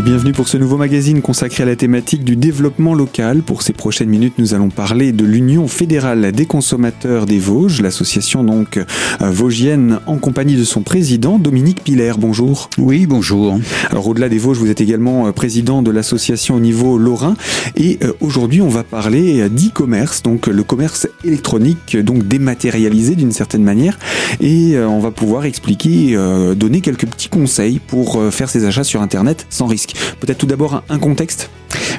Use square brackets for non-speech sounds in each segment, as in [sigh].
Et bienvenue pour ce nouveau magazine consacré à la thématique du développement local. Pour ces prochaines minutes, nous allons parler de l'Union fédérale des consommateurs des Vosges, l'association donc euh, vosgienne en compagnie de son président Dominique Piller. Bonjour. Oui, bonjour. Alors au-delà des Vosges, vous êtes également euh, président de l'association au niveau lorrain et euh, aujourd'hui, on va parler d'e-commerce, donc le commerce électronique donc dématérialisé d'une certaine manière et on va pouvoir expliquer donner quelques petits conseils pour faire ses achats sur internet sans risque. Peut-être tout d'abord un contexte?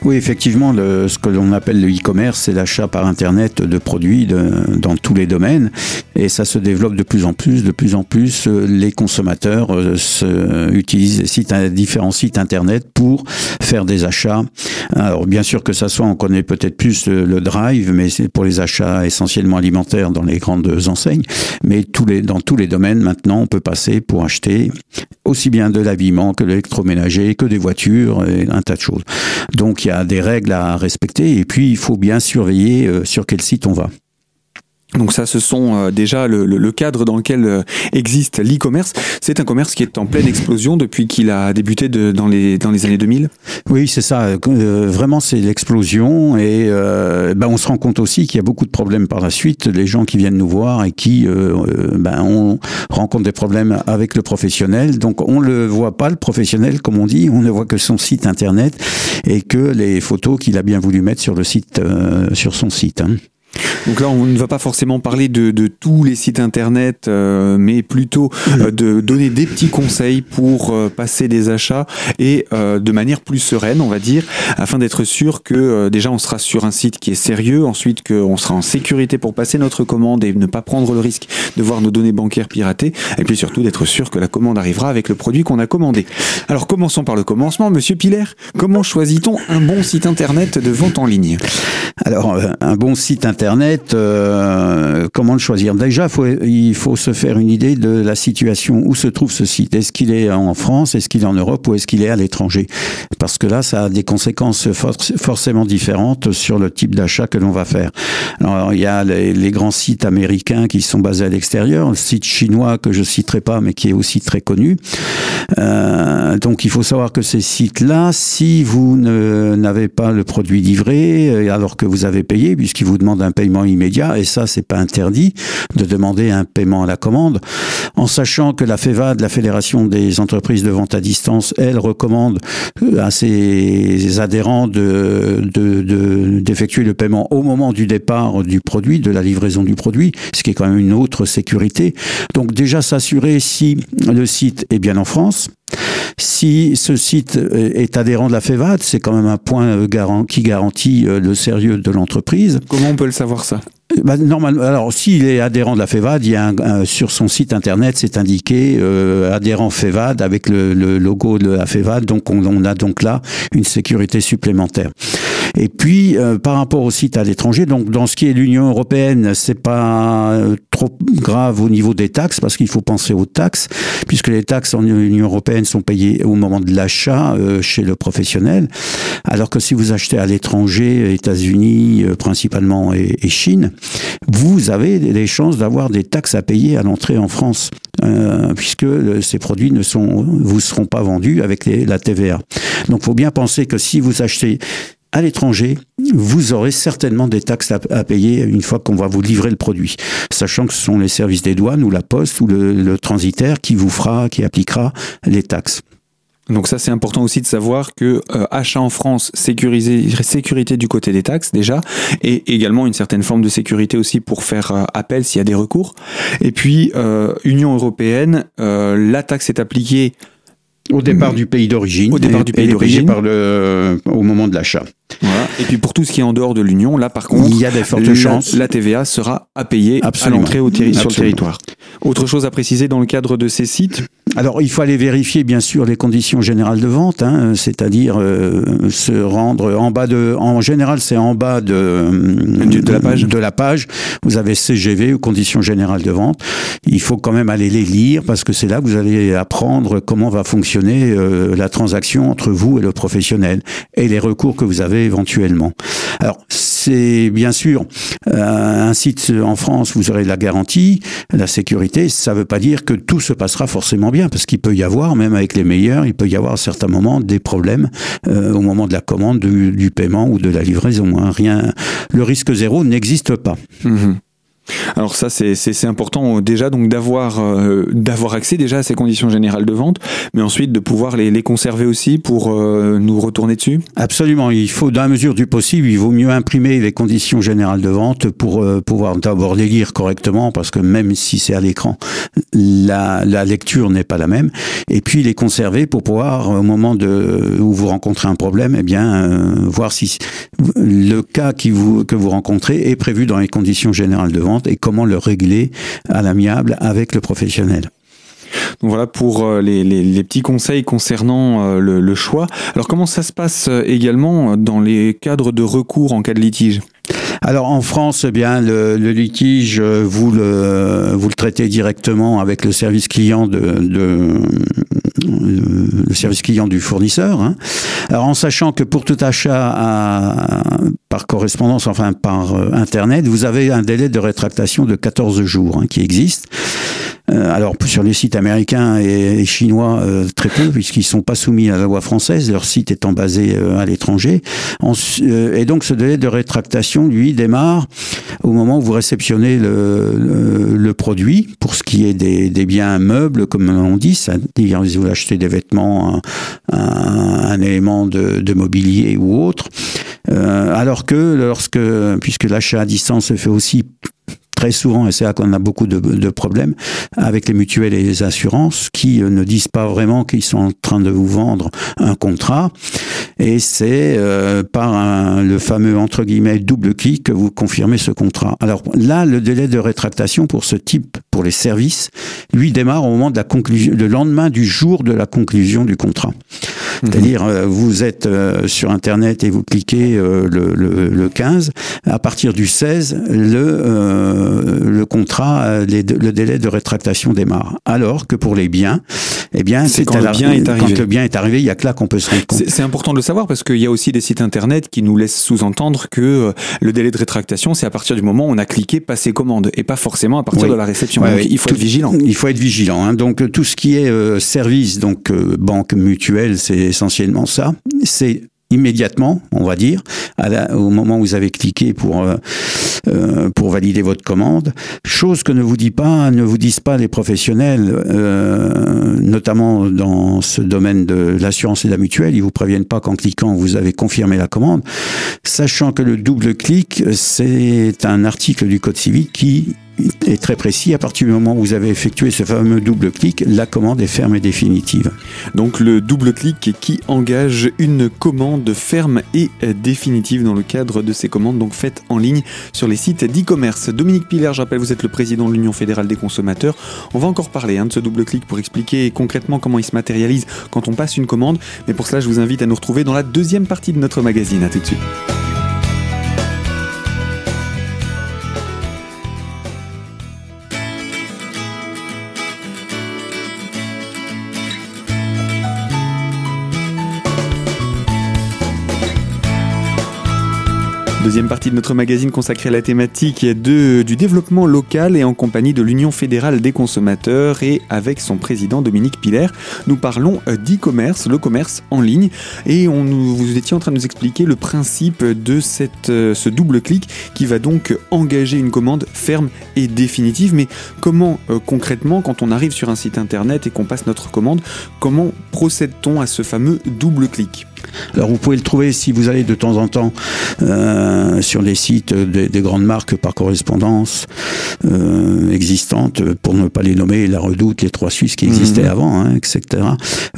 Oui, effectivement, le, ce que l'on appelle le e-commerce, c'est l'achat par Internet de produits de, dans tous les domaines. Et ça se développe de plus en plus. De plus en plus, euh, les consommateurs euh, se, utilisent sites, différents sites Internet pour faire des achats. Alors, bien sûr que ça soit, on connaît peut-être plus le, Drive, mais c'est pour les achats essentiellement alimentaires dans les grandes enseignes. Mais tous les, dans tous les domaines, maintenant, on peut passer pour acheter aussi bien de l'habillement que l'électroménager, que des voitures, et un tas de choses. Donc il y a des règles à respecter et puis il faut bien surveiller euh, sur quel site on va. Donc ça, ce sont euh, déjà le, cadre dans lequel euh, existe l'e-commerce. C'est un commerce qui est en pleine explosion depuis qu'il a débuté de, dans, les, dans les années 2000. Oui, c'est ça. Euh, vraiment, c'est l'explosion. Et ben, on se rend compte aussi qu'il y a beaucoup de problèmes par la suite. Les gens qui viennent nous voir et qui ben, on rencontre des problèmes avec le professionnel. Donc on le voit pas, le professionnel, comme on dit. On ne voit que son site internet et que les photos qu'il a bien voulu mettre sur le site, sur son site. Hein. Donc là, on ne va pas forcément parler de, tous les sites internet, euh, mais plutôt euh, de donner des petits conseils pour euh, passer des achats et de manière plus sereine, on va dire, afin d'être sûr que déjà on sera sur un site qui est sérieux, ensuite qu'on sera en sécurité pour passer notre commande et ne pas prendre le risque de voir nos données bancaires piratées, et puis surtout d'être sûr que la commande arrivera avec le produit qu'on a commandé. Alors commençons par le commencement, Monsieur Piller. Comment choisit-on un bon site internet de vente en ligne? Alors un bon site internet Internet, euh, comment le choisir? Déjà, il faut se faire une idée de la situation où se trouve ce site? Est-ce qu'il est en France, est-ce qu'il est en Europe? Ou est-ce qu'il est à l'étranger? Parce que là, ça a des conséquences forcément différentes sur le type d'achat que l'on va faire. Alors, il y a les, grands sites américains qui sont basés à l'extérieur, le site chinois que je citerai pas, mais qui est aussi très connu. Euh, donc, il faut savoir que ces sites-là, si vous n'avez pas le produit livré, euh, alors que vous avez payé, puisqu'ils vous demandent un paiement immédiat, et ça, c'est pas interdit de demander un paiement à la commande, en sachant que la FEVAD, la Fédération des entreprises de vente à distance, elle recommande euh, à ses adhérents de, d'effectuer le paiement au moment du départ du produit, de la livraison du produit, ce qui est quand même une autre sécurité. Donc déjà s'assurer si le site est bien en France, si ce site est adhérent de la FEVAD, c'est quand même un point euh, qui garantit euh, le sérieux de l'entreprise. Comment on peut le savoir ça? Bah, normalement, alors s'il est adhérent de la FEVAD, il y a un, sur son site internet, c'est indiqué euh, adhérent FEVAD avec le, logo de la FEVAD. Donc on, a donc là une sécurité supplémentaire. Et puis euh, par rapport au site à l'étranger, donc dans ce qui est l'Union européenne, c'est pas euh, trop grave au niveau des taxes parce qu'il faut penser aux taxes puisque les taxes en Union européenne sont payées au moment de l'achat chez le professionnel, alors que si vous achetez à l'étranger, États-Unis principalement et Chine, vous avez les chances d'avoir des taxes à payer à l'entrée en France. Euh, puisque ces produits ne sont, vous seront pas vendus avec la TVA. Donc, faut bien penser que si vous achetez à l'étranger, vous aurez certainement des taxes à, payer une fois qu'on va vous livrer le produit, sachant que ce sont les services des douanes ou la poste ou le, le transitaire qui vous fera, qui appliquera les taxes. Donc ça c'est important aussi de savoir que euh, achat en France, sécurisé, sécurité du côté des taxes déjà, et également une certaine forme de sécurité aussi pour faire euh, appel s'il y a des recours. Et puis euh, Union européenne, la taxe est appliquée au départ du pays d'origine. Au départ du pays d'origine. par le, au moment de l'achat. Voilà. Et puis pour tout ce qui est en dehors de l'Union, là par contre, il y a des fortes la, chances. La TVA sera à payer à l'entrée au sur le territoire. Autre chose à préciser dans le cadre de ces sites alors, il faut aller vérifier, bien sûr, les conditions générales de vente, hein, c'est-à-dire euh, se rendre en bas de. En général, c'est en bas de, de, la page. De la page. Vous avez CGV ou conditions générales de vente. Il faut quand même aller les lire parce que c'est là que vous allez apprendre comment va fonctionner euh, la transaction entre vous et le professionnel et les recours que vous avez éventuellement. Alors, c'est bien sûr euh, un site en France, vous aurez la garantie, la sécurité. Ça ne veut pas dire que tout se passera forcément bien parce qu'il peut y avoir, même avec les meilleurs, il peut y avoir à certains moments des problèmes euh, au moment de la commande, du, paiement ou de la livraison. Hein. Rien, le risque zéro n'existe pas. Mhm. Alors ça, c'est important euh, déjà donc d'avoir euh, d'avoir accès déjà à ces conditions générales de vente, mais ensuite de pouvoir les, les conserver aussi pour euh, nous retourner dessus. Absolument, il faut dans la mesure du possible, il vaut mieux imprimer les conditions générales de vente pour pouvoir d'abord les lire correctement, parce que même si c'est à l'écran, la, la, lecture n'est pas la même, et puis les conserver pour pouvoir au moment de où vous rencontrez un problème, eh bien voir si le cas qui vous, que vous rencontrez est prévu dans les conditions générales de vente et comment le régler à l'amiable avec le professionnel. Donc voilà pour euh, les, petits conseils concernant euh, le, choix. Alors comment ça se passe euh, également dans les cadres de recours en cas de litige? Alors en France, eh bien le, litige, vous le vous le traitez directement avec le service client de, le service client du fournisseur. Hein. Alors en sachant que pour tout achat par correspondance, enfin par internet, vous avez un délai de rétractation de 14 jours hein, qui existe. Euh, alors sur les sites américains et, chinois, euh, très peu, puisqu'ils sont pas soumis à la loi française, leur site étant basé euh, à l'étranger. et donc ce délai de rétractation, lui, démarre au moment où vous réceptionnez le, produit, pour ce qui est des, biens meubles, comme on dit, c'est-à-dire vous achetez des vêtements, un, élément de, de, mobilier ou autre. alors que lorsque, puisque l'achat à distance se fait aussi très souvent, et c'est là qu'on a beaucoup de, problèmes, avec les mutuelles et les assurances qui euh, ne disent pas vraiment qu'ils sont en train de vous vendre un contrat. Et c'est euh, par le fameux, entre guillemets, double clic que vous confirmez ce contrat. Alors là, le délai de rétractation pour ce type, pour les services, lui démarre au moment de la conclusion, le lendemain du jour de la conclusion du contrat. C'est-à-dire, euh, vous êtes sur Internet et vous cliquez le, le, le, 15. À partir du 16, le, euh, le contrat, euh, le délai de rétractation démarre. Alors que pour les biens, eh bien, c'est quand, le bien est arrivé. quand le bien est arrivé, il y a que là qu'on peut se rendre compte. C'est important de le savoir parce qu'il y a aussi des sites internet qui nous laissent sous-entendre que euh, le délai de rétractation, c'est à partir du moment où on a cliqué passer commande et pas forcément à partir de la réception. il faut être vigilant. Il faut être vigilant. Hein. Donc tout ce qui est service, donc banque mutuelle, c'est essentiellement ça. C'est immédiatement, on va dire, au moment où vous avez cliqué pour euh, euh, pour valider votre commande. Chose que ne vous disent pas les professionnels, euh, notamment dans ce domaine de l'assurance et de la mutuelle. Ils vous préviennent pas qu'en cliquant vous avez confirmé la commande, sachant que le double clic c'est un article du code civil qui est très précis. À partir du moment où vous avez effectué ce fameux double clic, la commande est ferme et définitive. Donc le double clic qui engage une commande ferme et définitive dans le cadre de ces commandes donc faites en ligne sur les sites d'e-commerce. Dominique Piller, je rappelle, vous êtes le président de l'Union fédérale des consommateurs. On va encore parler hein, de ce double clic pour expliquer concrètement comment il se matérialise quand on passe une commande. Mais pour cela, je vous invite à nous retrouver dans la deuxième partie de notre magazine. À tout de suite. Deuxième partie de notre magazine consacrée à la thématique du développement local et en compagnie de l'Union fédérale des consommateurs et avec son président Dominique Piller, nous parlons d'e-commerce, le commerce en ligne et on, vous étiez en train de nous expliquer le principe de cette, ce double clic qui va donc engager une commande ferme et définitive. Mais comment euh, concrètement, quand on arrive sur un site internet et qu'on passe notre commande, comment procède-t-on à ce fameux double clic? Alors vous pouvez le trouver si vous allez de temps en temps euh, sur les sites des, grandes marques par correspondance euh, existantes, pour ne pas les nommer, la Redoute, les Trois Suisses qui existaient mhm. avant, hein, etc.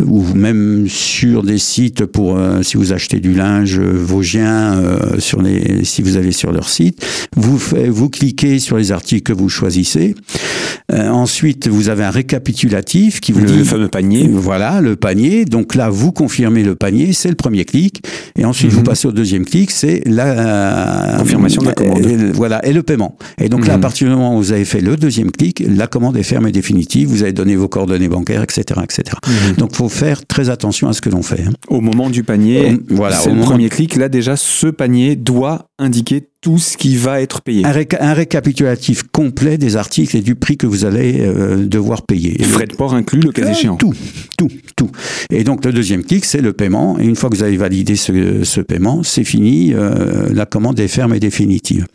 Ou même sur des sites pour euh, si vous achetez du linge vosgien, sur les, si vous allez sur leur site, vous vous cliquez sur les articles que vous choisissez. ensuite, vous avez un récapitulatif qui vous le, dit le fameux panier. Voilà le panier. Donc là, vous confirmez le panier, c'est le premier clic. Et ensuite, vous mhm. passez au deuxième clic, c'est la confirmation de la commande. Et, voilà, et le paiement. Et donc là, à mhm. partir du moment où vous avez fait le deuxième clic, la commande est ferme et définitive. Vous avez donné vos coordonnées bancaires, etc., etc. Mhm. Donc, faut faire très attention à ce que l'on fait. Hein. Au moment du panier, voilà, c'est le premier clic. Là, déjà, ce panier doit indiquer tout ce qui va être payé. Un, récapitulatif complet des articles et du prix que vous allez euh, devoir payer. Et frais de port inclus, le cas échéant. Tout, tout, tout. Et donc le deuxième clic, c'est le paiement. Et une fois que vous avez validé ce, paiement, c'est fini. la commande est ferme et définitive.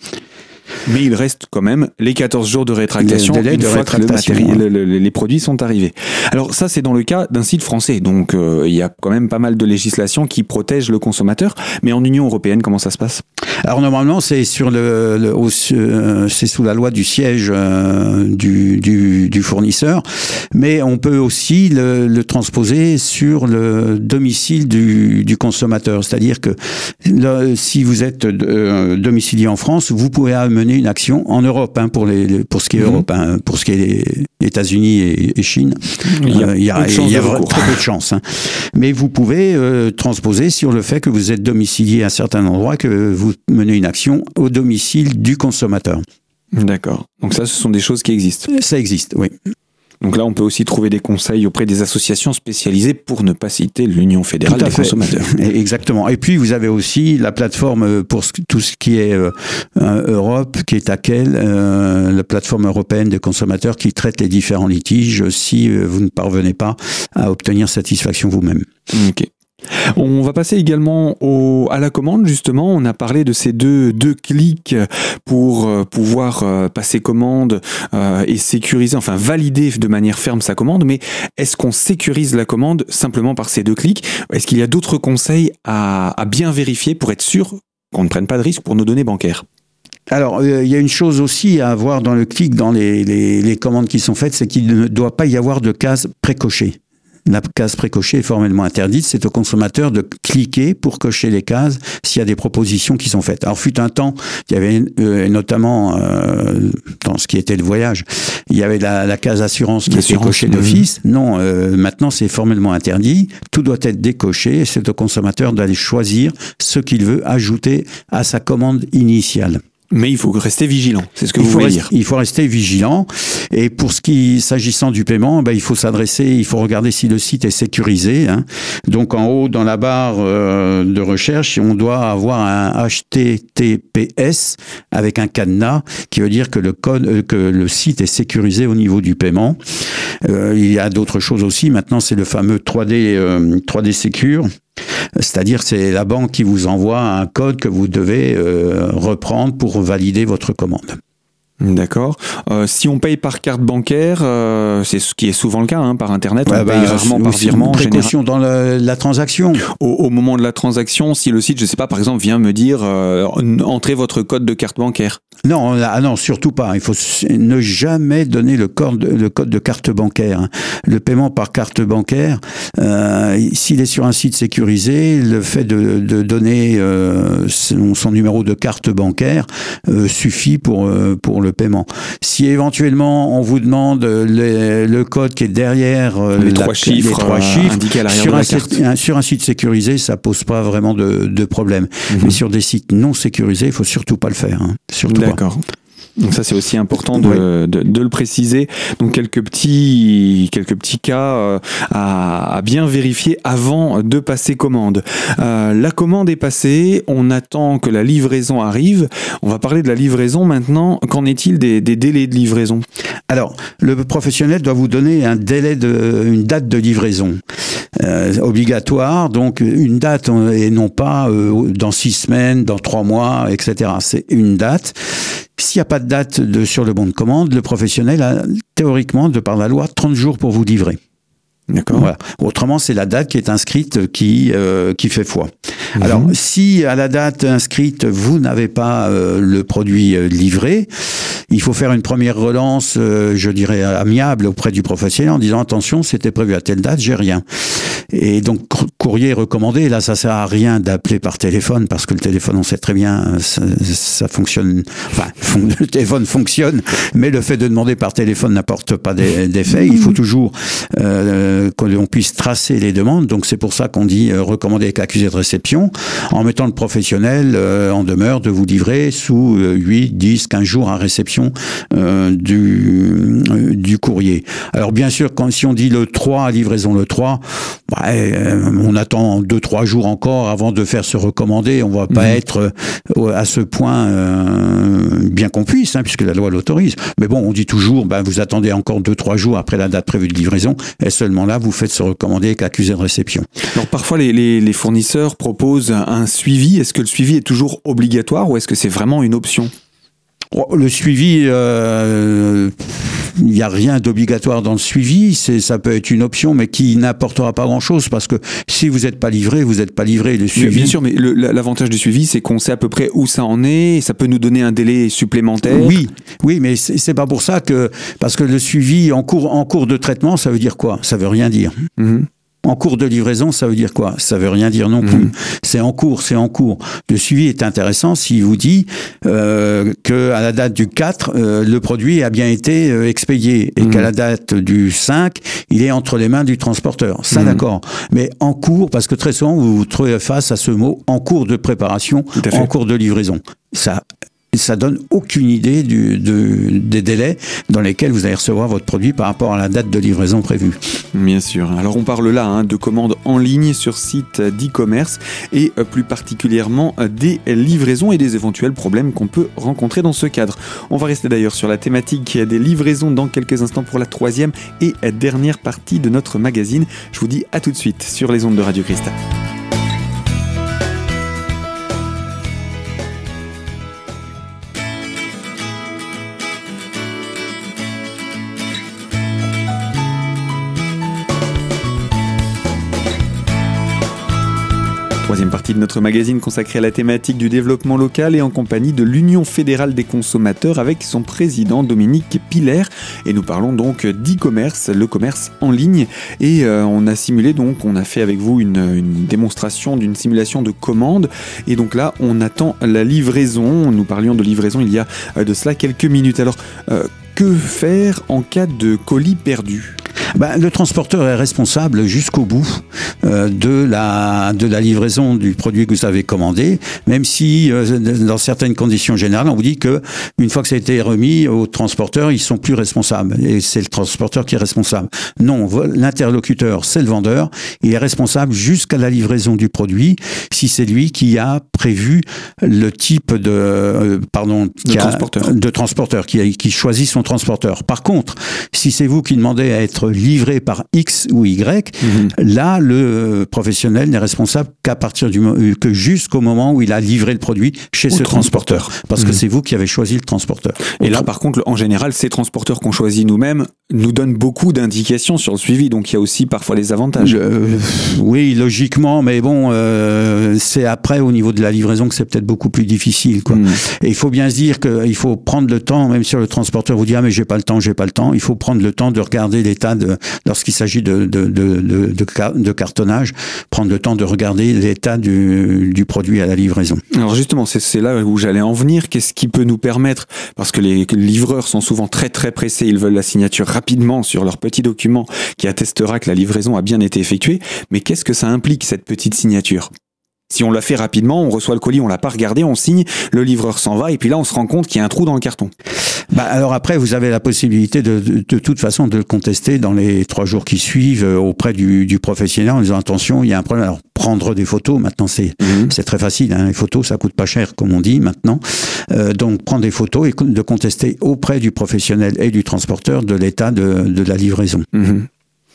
Mais il reste quand même les 14 jours de rétractation une de fois que les produits sont arrivés. Alors ça, c'est dans le cas d'un site français. Donc euh, il y a quand même pas mal de législation qui protège le consommateur. Mais en Union européenne, comment ça se passe? Alors normalement, c'est sur le, euh, c'est sous la loi du siège euh, du, du, du, fournisseur, mais on peut aussi le, le transposer sur le domicile du, du consommateur. C'est-à-dire que si vous êtes domicilié en France, vous pouvez mener une action en Europe hein, pour, les, pour ce qui est mhm. Europe, hein, pour ce qui est États-Unis et, Chine. Il y a, il y a, il y a très peu de chance. Hein. Mais vous pouvez euh, transposer sur le fait que vous êtes domicilié à un certain endroit, que vous menez une action au domicile du consommateur. D'accord. Donc ça, ce sont des choses qui existent. Ça existe, oui. Donc là, on peut aussi trouver des conseils auprès des associations spécialisées pour ne pas citer l'Union fédérale des consommateurs. [laughs] Exactement. Et puis, vous avez aussi la plateforme pour tout ce qui est euh, Europe, qui est à quelle euh, la plateforme européenne des consommateurs qui traite les différents litiges si euh, vous ne parvenez pas à obtenir satisfaction vous-même. Ok. On va passer également à la commande, justement. On a parlé de ces deux, deux clics pour euh, pouvoir euh, passer commande euh, et sécuriser, enfin valider de manière ferme sa commande. Mais est-ce qu'on sécurise la commande simplement par ces deux clics? Est-ce qu'il y a d'autres conseils à, bien vérifier pour être sûr qu'on ne prenne pas de risque pour nos données bancaires? Alors, il y a une chose aussi à avoir dans le clic, dans les, les commandes qui sont faites, c'est qu'il ne doit pas y avoir de case précochée. La case précochée est formellement interdite. C'est au consommateur de cliquer pour cocher les cases s'il y a des propositions qui sont faites. Alors, fut un temps, il y avait euh, notamment euh, dans ce qui était le voyage, il y avait la, case assurance qui était cochée d'office. Non, euh, maintenant c'est formellement interdit. Tout doit être décoché. C'est au consommateur d'aller choisir ce qu'il veut ajouter à sa commande initiale. Mais il faut rester vigilant, c'est ce que vous voulez dire. Il faut rester vigilant. Et pour ce qui, s'agissant du paiement, ben, il faut s'adresser, il faut regarder si le site est sécurisé. Hein. Donc en haut, dans la barre euh, de recherche, on doit avoir un HTTPS avec un cadenas, qui veut dire que le code, euh, que le site est sécurisé au niveau du paiement. Euh, il y a d'autres choses aussi. Maintenant, c'est le fameux 3D 3D Secure c'est-à-dire c'est la banque qui vous envoie un code que vous devez euh, reprendre pour valider votre commande. D'accord. Euh, si on paye par carte bancaire, euh, c'est ce qui est souvent le cas, hein, par Internet, on paye bah, rarement par virement. Précaution dans la transaction. Au, moment de la transaction, si le site, je sais pas, par exemple, vient me dire euh, entrez votre code de carte bancaire. Non, ah non, surtout pas. Il faut ne jamais donner le code, le code de carte bancaire. Hein. Le paiement par carte bancaire, euh, s'il est sur un site sécurisé, le fait de, de donner euh, son, son, numéro de carte bancaire euh, suffit pour pour le paiement. Si éventuellement on vous demande le, code qui est derrière euh, les, trois, chiffres, trois chiffres, sur, un site, sur un site sécurisé, ça pose pas vraiment de, de problème. Mhm. Mais sur des sites non sécurisés, il faut surtout pas le faire. Hein. D'accord. Donc ça c'est aussi important de, de, le préciser. Donc quelques petits quelques petits cas euh, à, à, bien vérifier avant de passer commande. Euh, la commande est passée, on attend que la livraison arrive. On va parler de la livraison maintenant. Qu'en est-il des, des, délais de livraison? Alors le professionnel doit vous donner un délai de une date de livraison euh, obligatoire, donc une date et non pas euh, dans six semaines, dans trois mois, etc. C'est une date. S'il n'y a pas de date de, sur le bon de commande, le professionnel a théoriquement, de par la loi, 30 jours pour vous livrer. D'accord. Voilà. Autrement, c'est la date qui est inscrite qui euh, qui fait foi. Mhm. Alors, si à la date inscrite vous n'avez pas euh, le produit euh, livré, il faut faire une première relance, je dirais amiable auprès du professionnel en disant attention, c'était prévu à telle date, j'ai rien. Et donc courrier recommandé. Là, ça sert à rien d'appeler par téléphone parce que le téléphone, on sait très bien, ça, ça fonctionne. Enfin, [laughs] le téléphone fonctionne, mais le fait de demander par téléphone n'apporte pas d'effet. Il faut toujours euh, qu'on puisse tracer les demandes. Donc c'est pour ça qu'on dit euh, recommander avec accusé de réception, en mettant le professionnel euh, en demeure de vous livrer sous 8, 10, 15 jours à réception euh, du, du courrier. Alors bien sûr, quand si on dit le 3, livraison le 3, bah, euh, on attend deux trois jours encore avant de faire se recommander. On va pas mhm. être euh, à ce point euh, bien qu'on puisse, hein, puisque la loi l'autorise. Mais bon, on dit toujours, ben, vous attendez encore deux trois jours après la date prévue de livraison, et seulement là vous faites se recommander avec accusé de réception. Alors parfois les, les, les fournisseurs proposent un suivi. Est-ce que le suivi est toujours obligatoire ou est-ce que c'est vraiment une option? Le suivi, euh, il n'y a rien d'obligatoire dans le suivi. C'est, ça peut être une option, mais qui n'apportera pas grand-chose parce que si vous n'êtes pas livré, vous n'êtes pas livré. Le suivi. bien sûr, mais l'avantage du suivi, c'est qu'on sait à peu près où ça en est. Et ça peut nous donner un délai supplémentaire. Oui, oui, mais c'est pas pour ça que parce que le suivi en cours en cours de traitement, ça veut dire quoi? Ça veut rien dire. Mhm. En cours de livraison, ça veut dire quoi? Ça veut rien dire non plus. Mhm. C'est en cours, c'est en cours. Le suivi est intéressant s'il vous dit euh, que à la date du 4, euh, le produit a bien été euh, expédié et mhm. qu'à la date du 5, il est entre les mains du transporteur. Ça, mhm. d'accord. Mais en cours, parce que très souvent, vous vous trouvez face à ce mot en cours de préparation, en cours de livraison. Ça ça donne aucune idée des délais dans lesquels vous allez recevoir votre produit par rapport à la date de livraison prévue. Bien sûr. Alors on parle là hein, de commandes en ligne sur site d'e-commerce et euh, plus particulièrement euh, des livraisons et des éventuels problèmes qu'on peut rencontrer dans ce cadre. On va rester d'ailleurs sur la thématique des livraisons dans quelques instants pour la troisième et dernière partie de notre magazine. Je vous dis à tout de suite sur les ondes de Radio Cristal. Troisième partie de notre magazine consacrée à la thématique du développement local et en compagnie de l'Union fédérale des consommateurs avec son président Dominique Piller. Et nous parlons donc d'e-commerce, le commerce en ligne. Et euh, on a simulé donc, on a fait avec vous une, démonstration d'une simulation de commande. Et donc là, on attend la livraison. Nous parlions de livraison il y a euh, de cela quelques minutes. Alors, euh, que faire en cas de colis perdu ben, Le transporteur est responsable jusqu'au bout euh, de, la, de la livraison du produit que vous avez commandé, même si euh, dans certaines conditions générales, on vous dit que une fois que ça a été remis au transporteur, ils sont plus responsables et c'est le transporteur qui est responsable. Non, l'interlocuteur, c'est le vendeur, il est responsable jusqu'à la livraison du produit si c'est lui qui a prévu le type de euh, pardon de transporteur, de transporteur qui, a, qui choisit son transporteur. Par contre, si c'est vous qui demandez à être livré par X ou Y, mhm. là, le professionnel n'est responsable qu'à partir du que jusqu'au moment où il a livré le produit chez ce transporteur. Parce que mhm. c'est vous qui avez choisi le transporteur. Et là, par contre, en général, ces transporteurs qu'on choisit nous-mêmes nous donnent beaucoup d'indications sur le suivi. Donc, il y a aussi parfois des avantages. Euh, oui, logiquement, mais bon, euh, c'est après, au niveau de la livraison, que c'est peut-être beaucoup plus difficile. Quoi. Mhm. Et il faut bien se dire qu'il faut prendre le temps, même si le transporteur vous dit, ah, mais j'ai pas le temps, j'ai pas le temps, il faut prendre le temps de regarder l'état de, lorsqu'il s'agit de, de, de, cartonnage, prendre le temps de regarder l'état du, du produit à la livraison. Alors justement, c'est là où j'allais en venir. Qu'est-ce qui peut nous permettre, parce que les livreurs sont souvent très très pressés, ils veulent la signature rapidement sur leur petit document qui attestera que la livraison a bien été effectuée, mais qu'est-ce que ça implique cette petite signature? Si on l'a fait rapidement, on reçoit le colis, on l'a pas regardé, on signe, le livreur s'en va, et puis là on se rend compte qu'il y a un trou dans le carton. Bah alors après, vous avez la possibilité de, de, toute façon de le contester dans les trois jours qui suivent euh, auprès du, du professionnel en disant attention, il y a un problème. Alors prendre des photos, maintenant c'est mhm. c'est très facile. Hein, les photos, ça coûte pas cher, comme on dit maintenant. Euh, donc prendre des photos et de contester auprès du professionnel et du transporteur de l'état de, de la livraison. Mhm.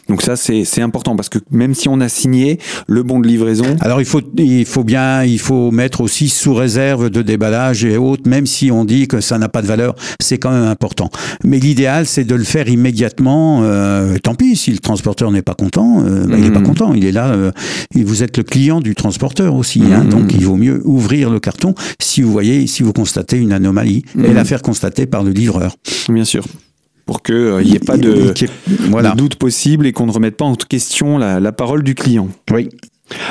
Donc ça, c'est important parce que même si on a signé le bon de livraison. Alors il faut, il faut bien, il faut mettre aussi sous réserve de déballage et autres, même si on dit que ça n'a pas de valeur, c'est quand même important. Mais l'idéal, c'est de le faire immédiatement. Euh, tant pis, si le transporteur n'est pas content, euh, bah, il n'est pas mmh. content. Il est là, euh, et vous êtes le client du transporteur aussi. Hein, mmh. donc il vaut mieux ouvrir le carton si vous voyez, si vous constatez une anomalie et mmh. la faire constater par le livreur. Bien sûr pour qu'il n'y ait pas de, doute possible et qu'on ne remette pas en question la, parole du client. Oui.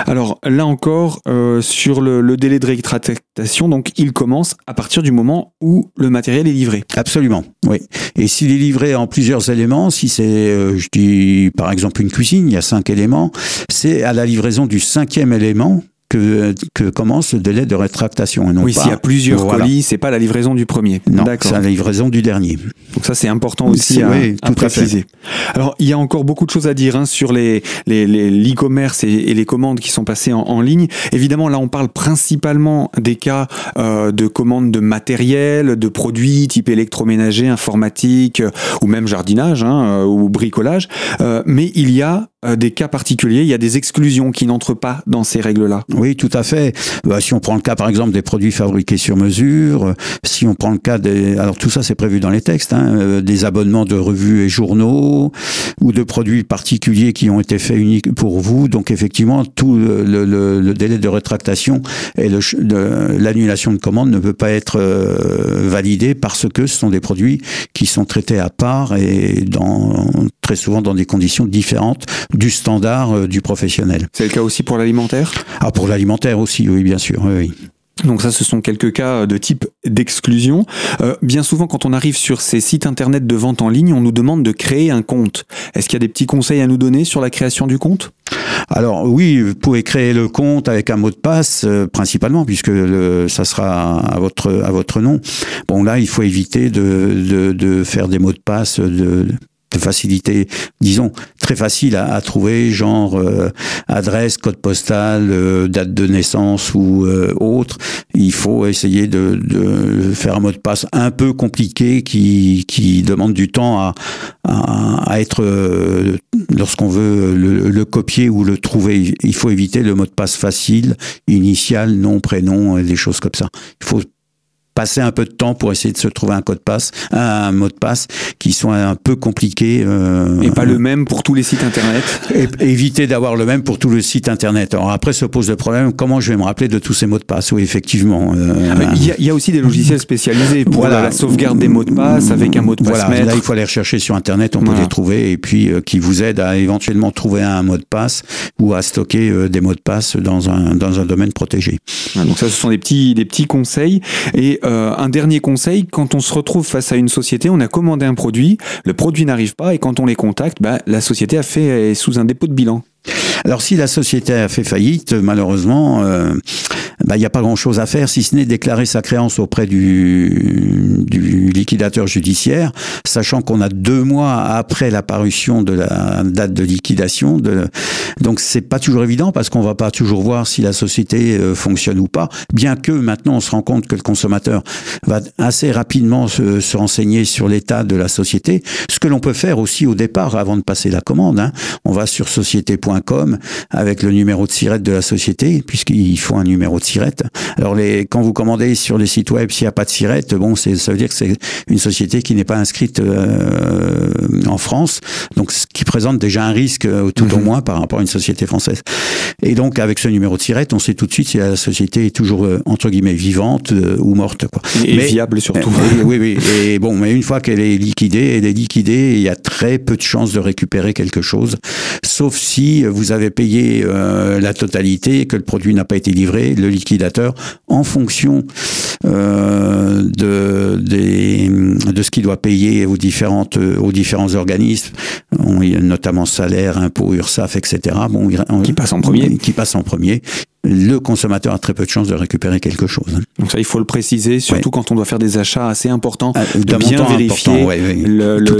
Alors là encore, euh, sur le, délai de rétractation, donc il commence à partir du moment où le matériel est livré. Absolument, oui. Et s'il est livré en plusieurs éléments, si c'est, euh, je dis par exemple une cuisine, il y a cinq éléments, c'est à la livraison du cinquième élément que, que commence le délai de rétractation. Et non oui, s'il y a plusieurs colis, c'est pas la livraison du premier. Non, c'est la livraison du dernier. Donc ça, c'est important aussi à, oui, à préciser. Alors, il y a encore beaucoup de choses à dire hein, sur les l'e-commerce les, et, les commandes qui sont passées en, ligne. Évidemment, là, on parle principalement des cas euh, de commandes de matériel, de produits type électroménager, informatique euh, ou même jardinage hein, euh, ou bricolage. mais il y a euh, des cas particuliers, il y a des exclusions qui n'entrent pas dans ces règles-là. Oui, tout à fait. Bah, si on prend le cas, par exemple, des produits fabriqués sur mesure, euh, si on prend le cas des... Alors tout ça, c'est prévu dans les textes, hein, euh, des abonnements de revues et journaux, ou de produits particuliers qui ont été faits uniques pour vous. Donc effectivement, tout le, le, le délai de rétractation et l'annulation de commande ne peut pas être validé parce que ce sont des produits qui sont traités à part et dans, très souvent dans des conditions différentes du standard euh, du professionnel. C'est le cas aussi pour l'alimentaire? Ah, pour l'alimentaire aussi, oui, bien sûr. Oui, Donc ça, ce sont quelques cas de type d'exclusion. Euh, bien souvent, quand on arrive sur ces sites internet de vente en ligne, on nous demande de créer un compte. Est-ce qu'il y a des petits conseils à nous donner sur la création du compte? Alors oui, vous pouvez créer le compte avec un mot de passe euh, principalement puisque le, ça sera à votre à votre nom. Bon là, il faut éviter de, de, de faire des mots de passe de, de facilité, disons, très facile à, trouver, genre euh, adresse, code postal, euh, date de naissance ou euh, autre. Il faut essayer de, de, faire un mot de passe un peu compliqué qui, qui demande du temps à, à, être, lorsqu'on veut le, le, copier ou le trouver, il faut éviter le mot de passe facile, initial, nom, prénom, et des choses comme ça. Il faut passer un peu de temps pour essayer de se trouver un code passe, un mot de passe qui soit un peu compliqué. Euh, et pas le même pour tous les sites internet. Et, éviter d'avoir le même pour tous les sites internet. Alors après se pose le problème, comment je vais me rappeler de tous ces mots de passe? Oui, effectivement. Euh, ah, il, y a, il, y a, aussi des logiciels spécialisés pour la, sauvegarde des mots de passe avec un mot de passe voilà, Là, il faut aller rechercher sur internet, on peut les trouver et puis euh, qui vous aident à éventuellement trouver un mot de passe ou à stocker des mots de passe dans un dans un domaine protégé. donc ça, ce sont des petits des petits conseils et euh, un dernier conseil, quand on se retrouve face à une société, on a commandé un produit, le produit n'arrive pas et quand on les contacte, bah, la société a fait est sous un dépôt de bilan. Alors si la société a fait faillite, malheureusement, euh, il n'y a pas grand-chose à faire si ce n'est déclarer sa créance auprès du, du liquidateur judiciaire, sachant qu'on a deux mois après la parution de la date de liquidation. De, donc c'est pas toujours évident parce qu'on va pas toujours voir si la société euh, fonctionne ou pas. Bien que maintenant on se rend compte que le consommateur va assez rapidement se, se renseigner sur l'état de la société, ce que l'on peut faire aussi au départ avant de passer la commande. Hein. On va sur société.com avec le numéro de SIRET de la société, puisqu'il faut un numéro de SIRET. Alors les, quand vous commandez sur les sites web, s'il n'y a pas de SIRET, bon, ça veut dire que c'est une société qui n'est pas inscrite euh, en France, donc ce qui présente déjà un risque euh, tout au mhm. moins par rapport à une société française. Et donc avec ce numéro de SIRET, on sait tout de suite si la société est toujours euh, entre guillemets vivante ou morte. Quoi. Et viable surtout. oui, oui. [laughs] Et bon, mais une fois qu'elle est liquidée, elle est liquidée, il y a très peu de chances de récupérer quelque chose, sauf si vous avez payé la totalité, que le produit n'a pas été livré, le liquidateur, en fonction euh, de, des, de ce qu'il doit payer aux, différentes, aux différents organismes, notamment salaire, impôts, URSAF, etc. Bon, qui passe en premier. Qui passe en premier le consommateur a très peu de chances de récupérer quelque chose. Donc ça, il faut le préciser, surtout quand on doit faire des achats assez importants, ah, de bien vérifier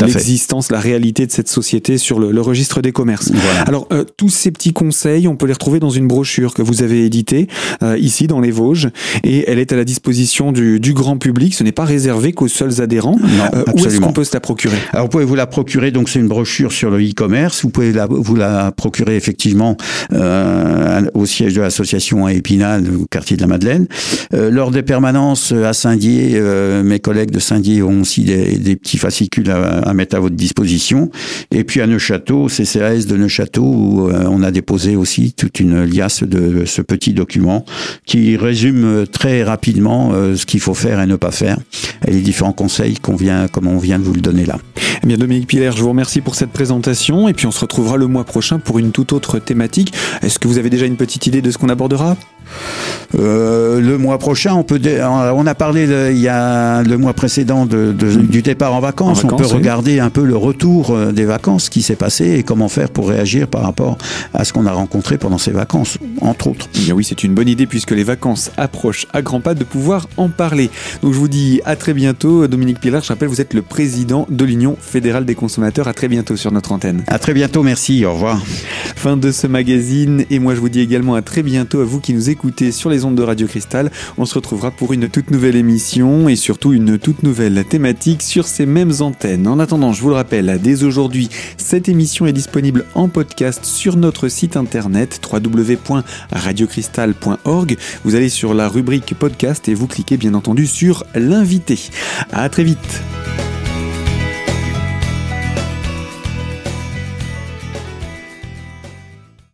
l'existence, la réalité de cette société sur le, registre des commerces. Alors, euh, tous ces petits conseils, on peut les retrouver dans une brochure que vous avez éditée euh, ici dans les Vosges, et elle est à la disposition du, grand public. Ce n'est pas réservé qu'aux seuls adhérents. Euh, où est-ce qu'on peut se la procurer? Alors, vous pouvez vous la procurer. Donc, c'est une brochure sur le e-commerce. Vous pouvez la, vous la procurer effectivement au siège de l'association à Épinal, au quartier de la Madeleine. Euh, lors des permanences à Saint-Dié, euh, mes collègues de Saint-Dié ont aussi des, petits fascicules à, mettre à votre disposition. Et puis à Neuchâteau, CCAS de Neuchâteau, où euh, on a déposé aussi toute une liasse de ce petit document qui résume très rapidement ce qu'il faut faire et ne pas faire, et les différents conseils qu'on vient, comme on vient de vous le donner là. Eh bien, Dominique Pilaire, je vous remercie pour cette présentation, et puis on se retrouvera le mois prochain pour une toute autre thématique. Est-ce que vous avez déjà une petite idée de ce qu'on abordera Euh, le mois prochain, on peut. On a parlé il y a le mois précédent de, du départ en vacances. on peut regarder un peu le retour euh, des vacances, qui s'est passé et comment faire pour réagir par rapport à ce qu'on a rencontré pendant ces vacances, entre autres. Eh oui, c'est une bonne idée puisque les vacances approchent à grands pas de pouvoir en parler. Donc je vous dis à très bientôt. Dominique Pilar, je rappelle, vous êtes le président de l'Union fédérale des consommateurs. À très bientôt sur notre antenne. À très bientôt, merci. Au revoir. Fin de ce magazine et moi je vous dis également à très à vous qui nous écoutez sur les ondes de Radio Cristal. On se retrouvera pour une toute nouvelle émission et surtout une toute nouvelle thématique sur ces mêmes antennes. En attendant, je vous le rappelle, dès aujourd'hui, cette émission est disponible en podcast sur notre site internet www.radiocristal.org. Vous allez sur la rubrique podcast et vous cliquez bien entendu sur l'invité. À très vite.